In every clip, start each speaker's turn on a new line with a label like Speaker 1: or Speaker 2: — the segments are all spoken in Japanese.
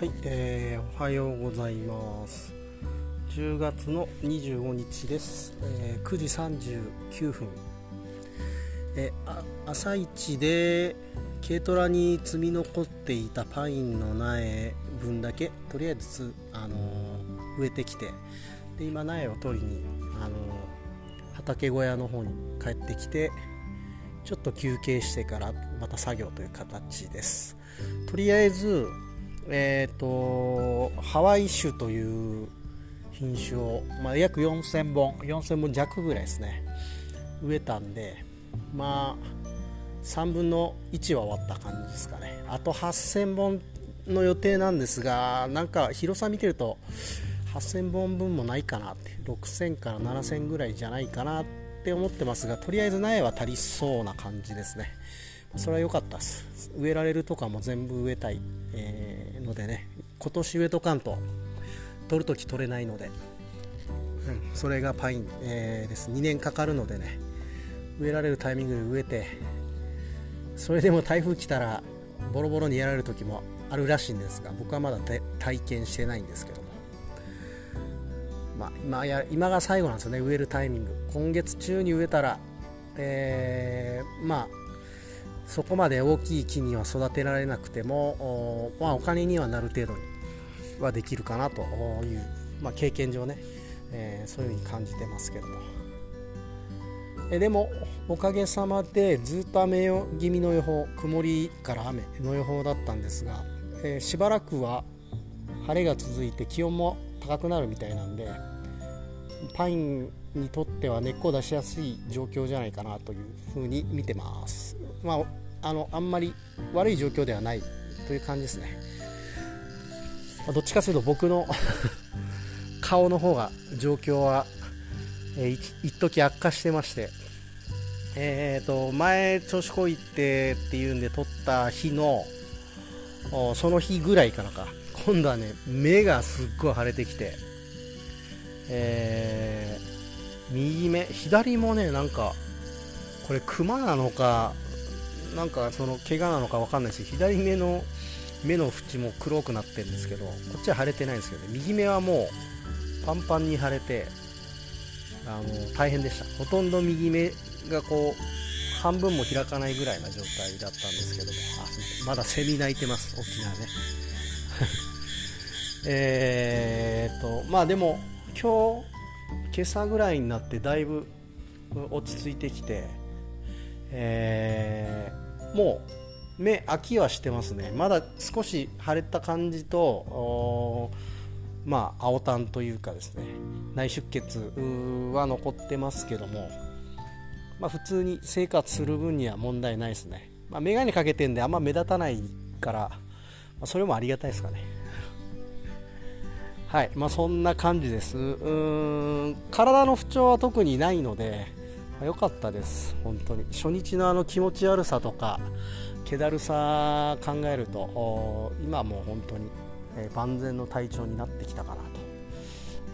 Speaker 1: はい、えー、おはようございます。10月の25日です、えー、9時39分、えー、朝一で軽トラに積み残っていたパインの苗分だけとりあえず、あのー、植えてきてで今苗を取りに、あのー、畑小屋の方に帰ってきてちょっと休憩してからまた作業という形です。とりあえずえーと、ハワイ種という品種を、まあ、約4000本4000本弱ぐらいですね植えたんでまあ3分の1は終わった感じですかね。あと8000本の予定なんですがなんか広さ見てると8000本分もないかなって6000から7000ぐらいじゃないかなって思ってますがとりあえず苗は足りそうな感じですね。それは良かったです。植えられるとかも全部植えたい、え、のでね今年植えとかんと取るとき取れないので、うん、それがパイン、えー、です。2年かかるのでね植えられるタイミングで植えてそれでも台風来たらボロボロにやられる時もあるらしいんですが僕はまだ体験してないんですけども、まあ、今や今が最後なんですよね植えるタイミング。今月中に植えたら、えー、まあそこまで大きい木には育てられなくてもお,、まあ、お金にはなる程度にはできるかなという、まあ、経験上ね、えー、そういうふうに感じてますけども。えでもおかげさまでずっと雨気味の予報曇りから雨の予報だったんですが、えー、しばらくは晴れが続いて気温も高くなるみたいなんでパインにとっては根っこを出しやすい状況じゃないかなというふうに見てます。まあ、あのあんまり悪い状況ではないという感じですね、どっちかというと僕の 顔の方が状況は、え、一時悪化してまして。えーと、前調子こいてっていうんで撮った日のその日ぐらいからか。今度はね目がすっごい腫れてきて、えー、右目左もねなんかこれクマなのかなんかその怪我なのか分かんないし左目の目の縁も黒くなってるんですけどこっちは腫れてないんですけど、ね、右目はもうパンパンに腫れてあの大変でした。ほとんど右目がこう半分も開かないぐらいな状態だったんですけどもあまだセミ鳴いてます大きなね。えっとまあでも今日今朝ぐらいになってだいぶ落ち着いてきてえー、もう目飽きはしてますね。まだ少し腫れた感じとまあ青タンというかですね。内出血は残ってますけども、まあ、普通に生活する分には問題ないですね、まあ、眼鏡かけてんであんま目立たないから、まあ、それもありがたいですかね。はいまあ、そんな感じです。うん体の不調は特にないので良かったです。本当に。初日のあの気持ち悪さとか気だるさ考えると今も本当に、え万全の体調になってきたかな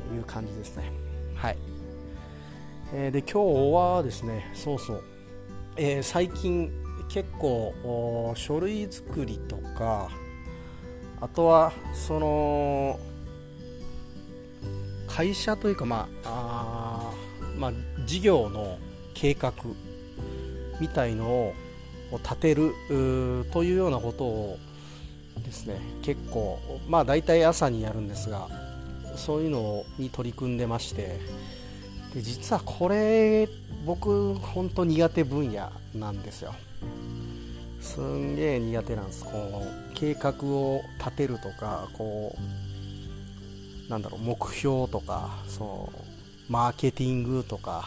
Speaker 1: という感じですね。はい、えー、で今日はですねそうそう、えー、最近結構書類作りとかあとはその会社というかまああまあ事業の計画みたいのを立てるというようなことをですね結構まあ大体朝にやるんですがそういうのに取り組んでましてで実はこれ僕本当苦手分野なんですよ。すんげえ苦手なんです。こう計画を立てるとかこうなんだろう目標とかそうマーケティングとか。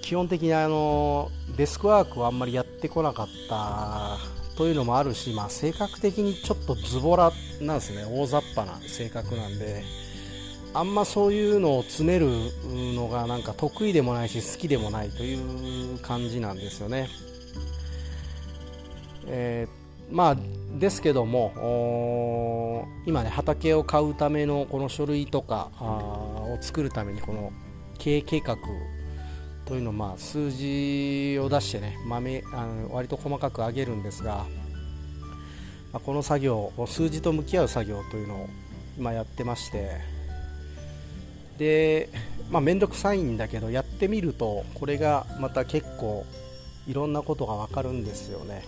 Speaker 1: 基本的にあのデスクワークをあんまりやってこなかったというのもあるし、まあ、性格的にちょっとズボラなんですね。大雑把な性格なんで。あんまそういうのを詰めるのがなんか得意でもないし好きでもないという感じなんですよね、えー、まあですけども今ね畑を買うためのこの書類とかを作るためにこの経営計画というのをまあ数字を出してね豆あの割と細かく上げるんですがまあ、この作業数字と向き合う作業というのを今やってましてでまあ面倒くさいんだけどやってみるとこれがまた結構いろんなことが分かるんですよね。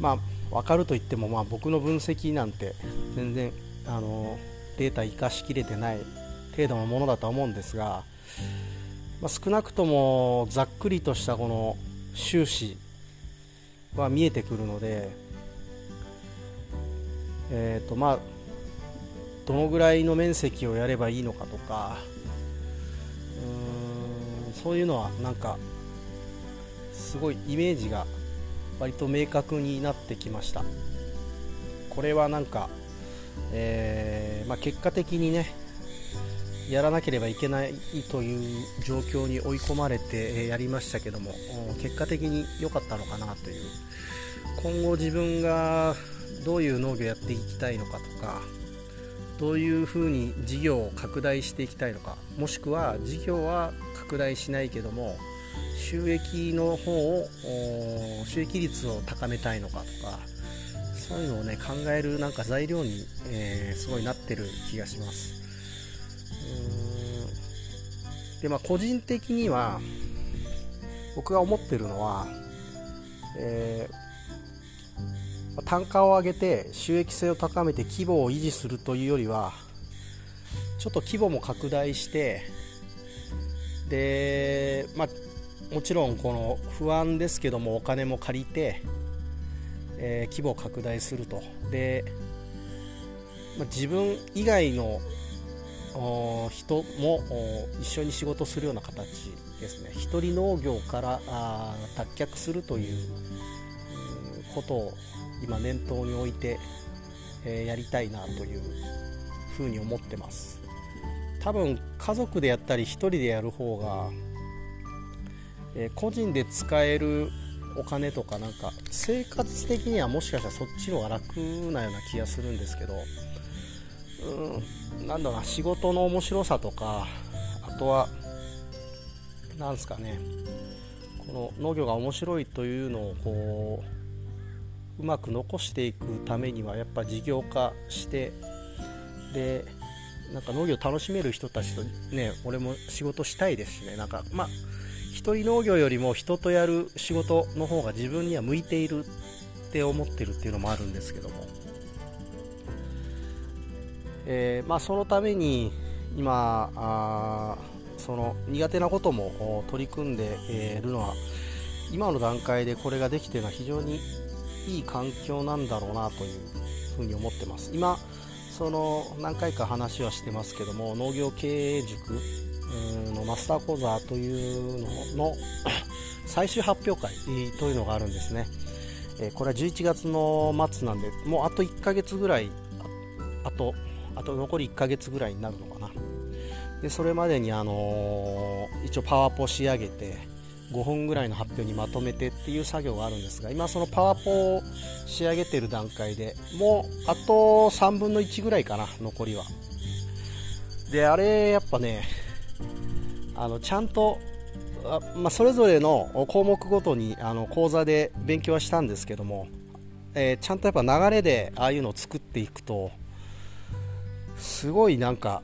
Speaker 1: まあ分かるといってもまあ僕の分析なんて全然あのデータ生かしきれてない程度のものだとは思うんですが、まあ、少なくともざっくりとしたこの収支は見えてくるので、えーとまあ、どのぐらいの面積をやればいいのかとかうーんそういうのはなんかすごいイメージが割と明確になってきました。これはなんか、えー、まあ、結果的にねやらなければいけないという状況に追い込まれてやりましたけども結果的に良かったのかなという。今後自分がどういう農業やっていきたいのかとかどういうふうに事業を拡大していきたいのかもしくは事業は拡大しないけども収益の方を収益率を高めたいのかとかそういうのをね考えるなんか材料に、えー、すごいなってる気がします。でまあ個人的には僕が思ってるのは、えー、単価を上げて収益性を高めて規模を維持するというよりはちょっと規模も拡大してで、まあ、もちろんこの不安ですけどもお金も借りて、えー、規模を拡大すると。で、まあ、自分以外の人も一緒に仕事するような形ですね。一人農業から脱却するということを今念頭に置いて、えやりたいなというふうに思ってます。多分家族でやったり一人でやる方が、え個人で使えるお金とかなんか生活的にはもしかしたらそっちの方が楽なような気がするんですけどうん、なんだろうな仕事の面白さとかあとはなんですかねこの農業が面白いというのをこううまく残していくためにはやっぱ事業化してでなんか農業楽しめる人たちとね俺も仕事したいですしねなんかまあ一人農業よりも人とやる仕事の方が自分には向いているって思ってるっていうのもあるんですけども。えー、まあ、そのために今あその苦手なことも取り組んでいるのは今の段階でこれができているのは非常にいい環境なんだろうなというふうに思ってます。今その何回か話はしてますけども農業経営塾のマスター講座というのの 最終発表会というのがあるんですね。これは11月の末なんでもうあと1ヶ月ぐらいあとあと残り1ヶ月ぐらいになるのかな。でそれまでに、あのー、一応パワーポ仕上げて5分ぐらいの発表にまとめてっていう作業があるんですが今そのパワーポを仕上げてる段階でもうあと3分の1ぐらいかな残りは。であれやっぱねあのちゃんとあ、まあ、それぞれの項目ごとにあの講座で勉強はしたんですけども、えー、ちゃんとやっぱ流れでああいうのを作っていくとすごいなんか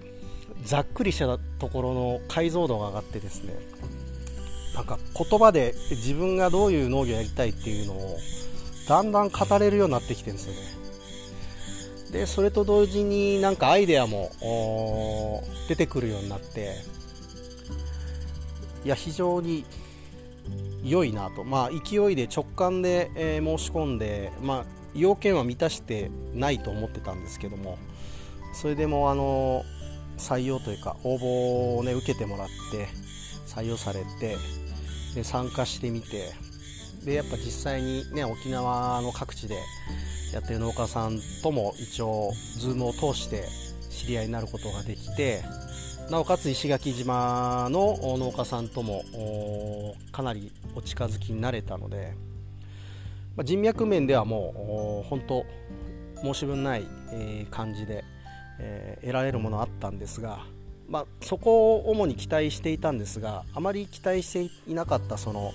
Speaker 1: ざっくりしたところの解像度が上がってですねなんか言葉で自分がどういう農業やりたいっていうのをだんだん語れるようになってきてるんですよね。でそれと同時になんかアイデアも出てくるようになっていや非常に良いなと。まあ勢いで直感で、えー、申し込んでまあ要件は満たしてないと思ってたんですけども。それでもあの採用というか応募を、ね、受けてもらって採用されてで参加してみてでやっぱ実際に、ね、沖縄の各地でやってる農家さんとも一応 Zoom を通して知り合いになることができてなおかつ石垣島の農家さんともかなりお近づきになれたので、まあ、人脈面ではもう本当申し分ない、え感じでえー、得られるものあったんですが、まあ、そこを主に期待していたんですがあまり期待していなかったその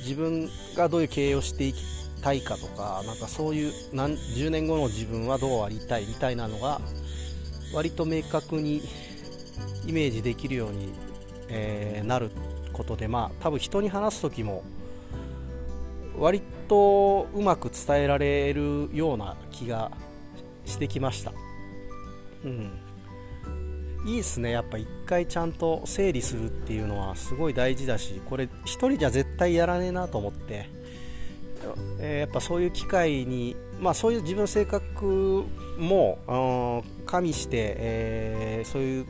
Speaker 1: 自分がどういう経営をしていきたいかとかなんかそういう何10年後の自分はどうありたいみたいなのが割と明確にイメージできるように、えー、なることでまあ多分人に話す時も割とうまく伝えられるような気がしてきました。うん。いいですね。やっぱ一回ちゃんと整理するっていうのはすごい大事だしこれ1人じゃ絶対やらねえなと思って、えー、やっぱそういう機会にまあそういう自分の性格も加味して、えー、そういう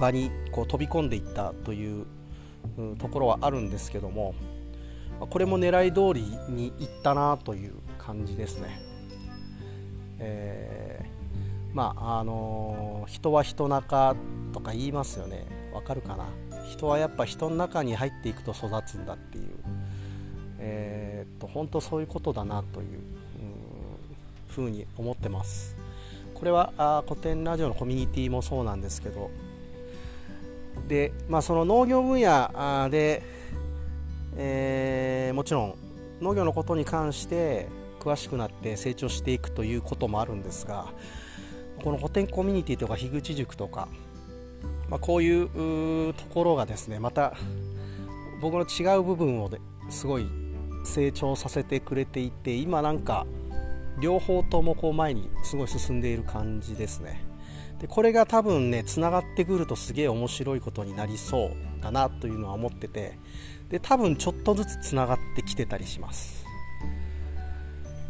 Speaker 1: 場にこう飛び込んでいったというところはあるんですけどもこれも狙い通りにいったなという感じですね。えーまああのー、人は人中とか言いますよね。わかるかな？人はやっぱ人の中に入っていくと育つんだっていう。えー、っと本当そういうことだなというふうに思ってます。これはあ古典ラジオのコミュニティもそうなんですけどで、まあ、その農業分野で、えー、もちろん農業のことに関して詳しくなって成長していくということもあるんですがこの古典コミュニティとか樋口塾とか、まあ、こういうところがですねまた僕の違う部分をすごい成長させてくれていて今なんか両方ともこう前にすごい進んでいる感じですね。でこれが多分ねつながってくるとすげえ面白いことになりそうだなというのは思っててで多分ちょっとずつつながってきてたりします。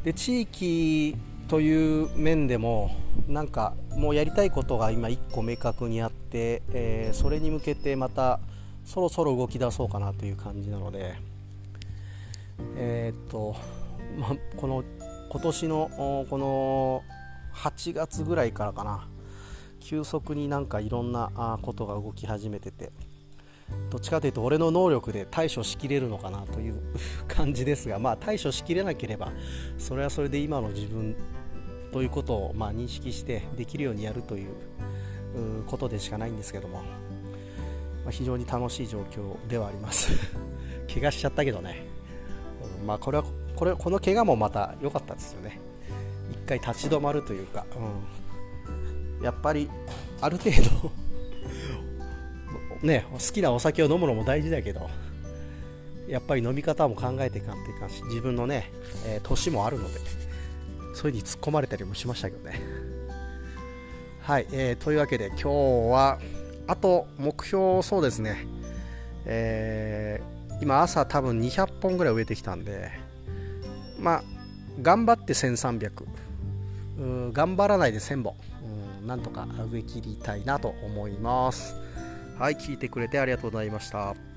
Speaker 1: で地域という面でもなんかもうやりたいことが今1個明確にあって、えー、それに向けてまたそろそろ動き出そうかなという感じなのでえー、っと、ま、この今年のこの8月ぐらいからかな。急速になんかいろんなことが動き始めてて。どっちかというと俺の能力で対処しきれるのかなという感じですがまあ対処しきれなければそれはそれで今の自分ということをまあ認識してできるようにやるということでしかないんですけども、まあ、非常に楽しい状況ではあります。怪我しちゃったけどね、うん、まあこれはこれこの怪我もまた良かったですよね。一回立ち止まるというか、うん、やっぱりある程度 ね好きなお酒を飲むのも大事だけどやっぱり飲み方も考えていかんといかんし自分のね、えー、年もあるのでそういうに突っ込まれたりもしましたけどね。はい、えー、というわけで今日はあと目標そうですね、えー、今朝多分200本ぐらい植えてきたんでまあ頑張って1300頑張らないで1000本。なんとか植え切りたいなと思います。はい聞いてくれてありがとうございました。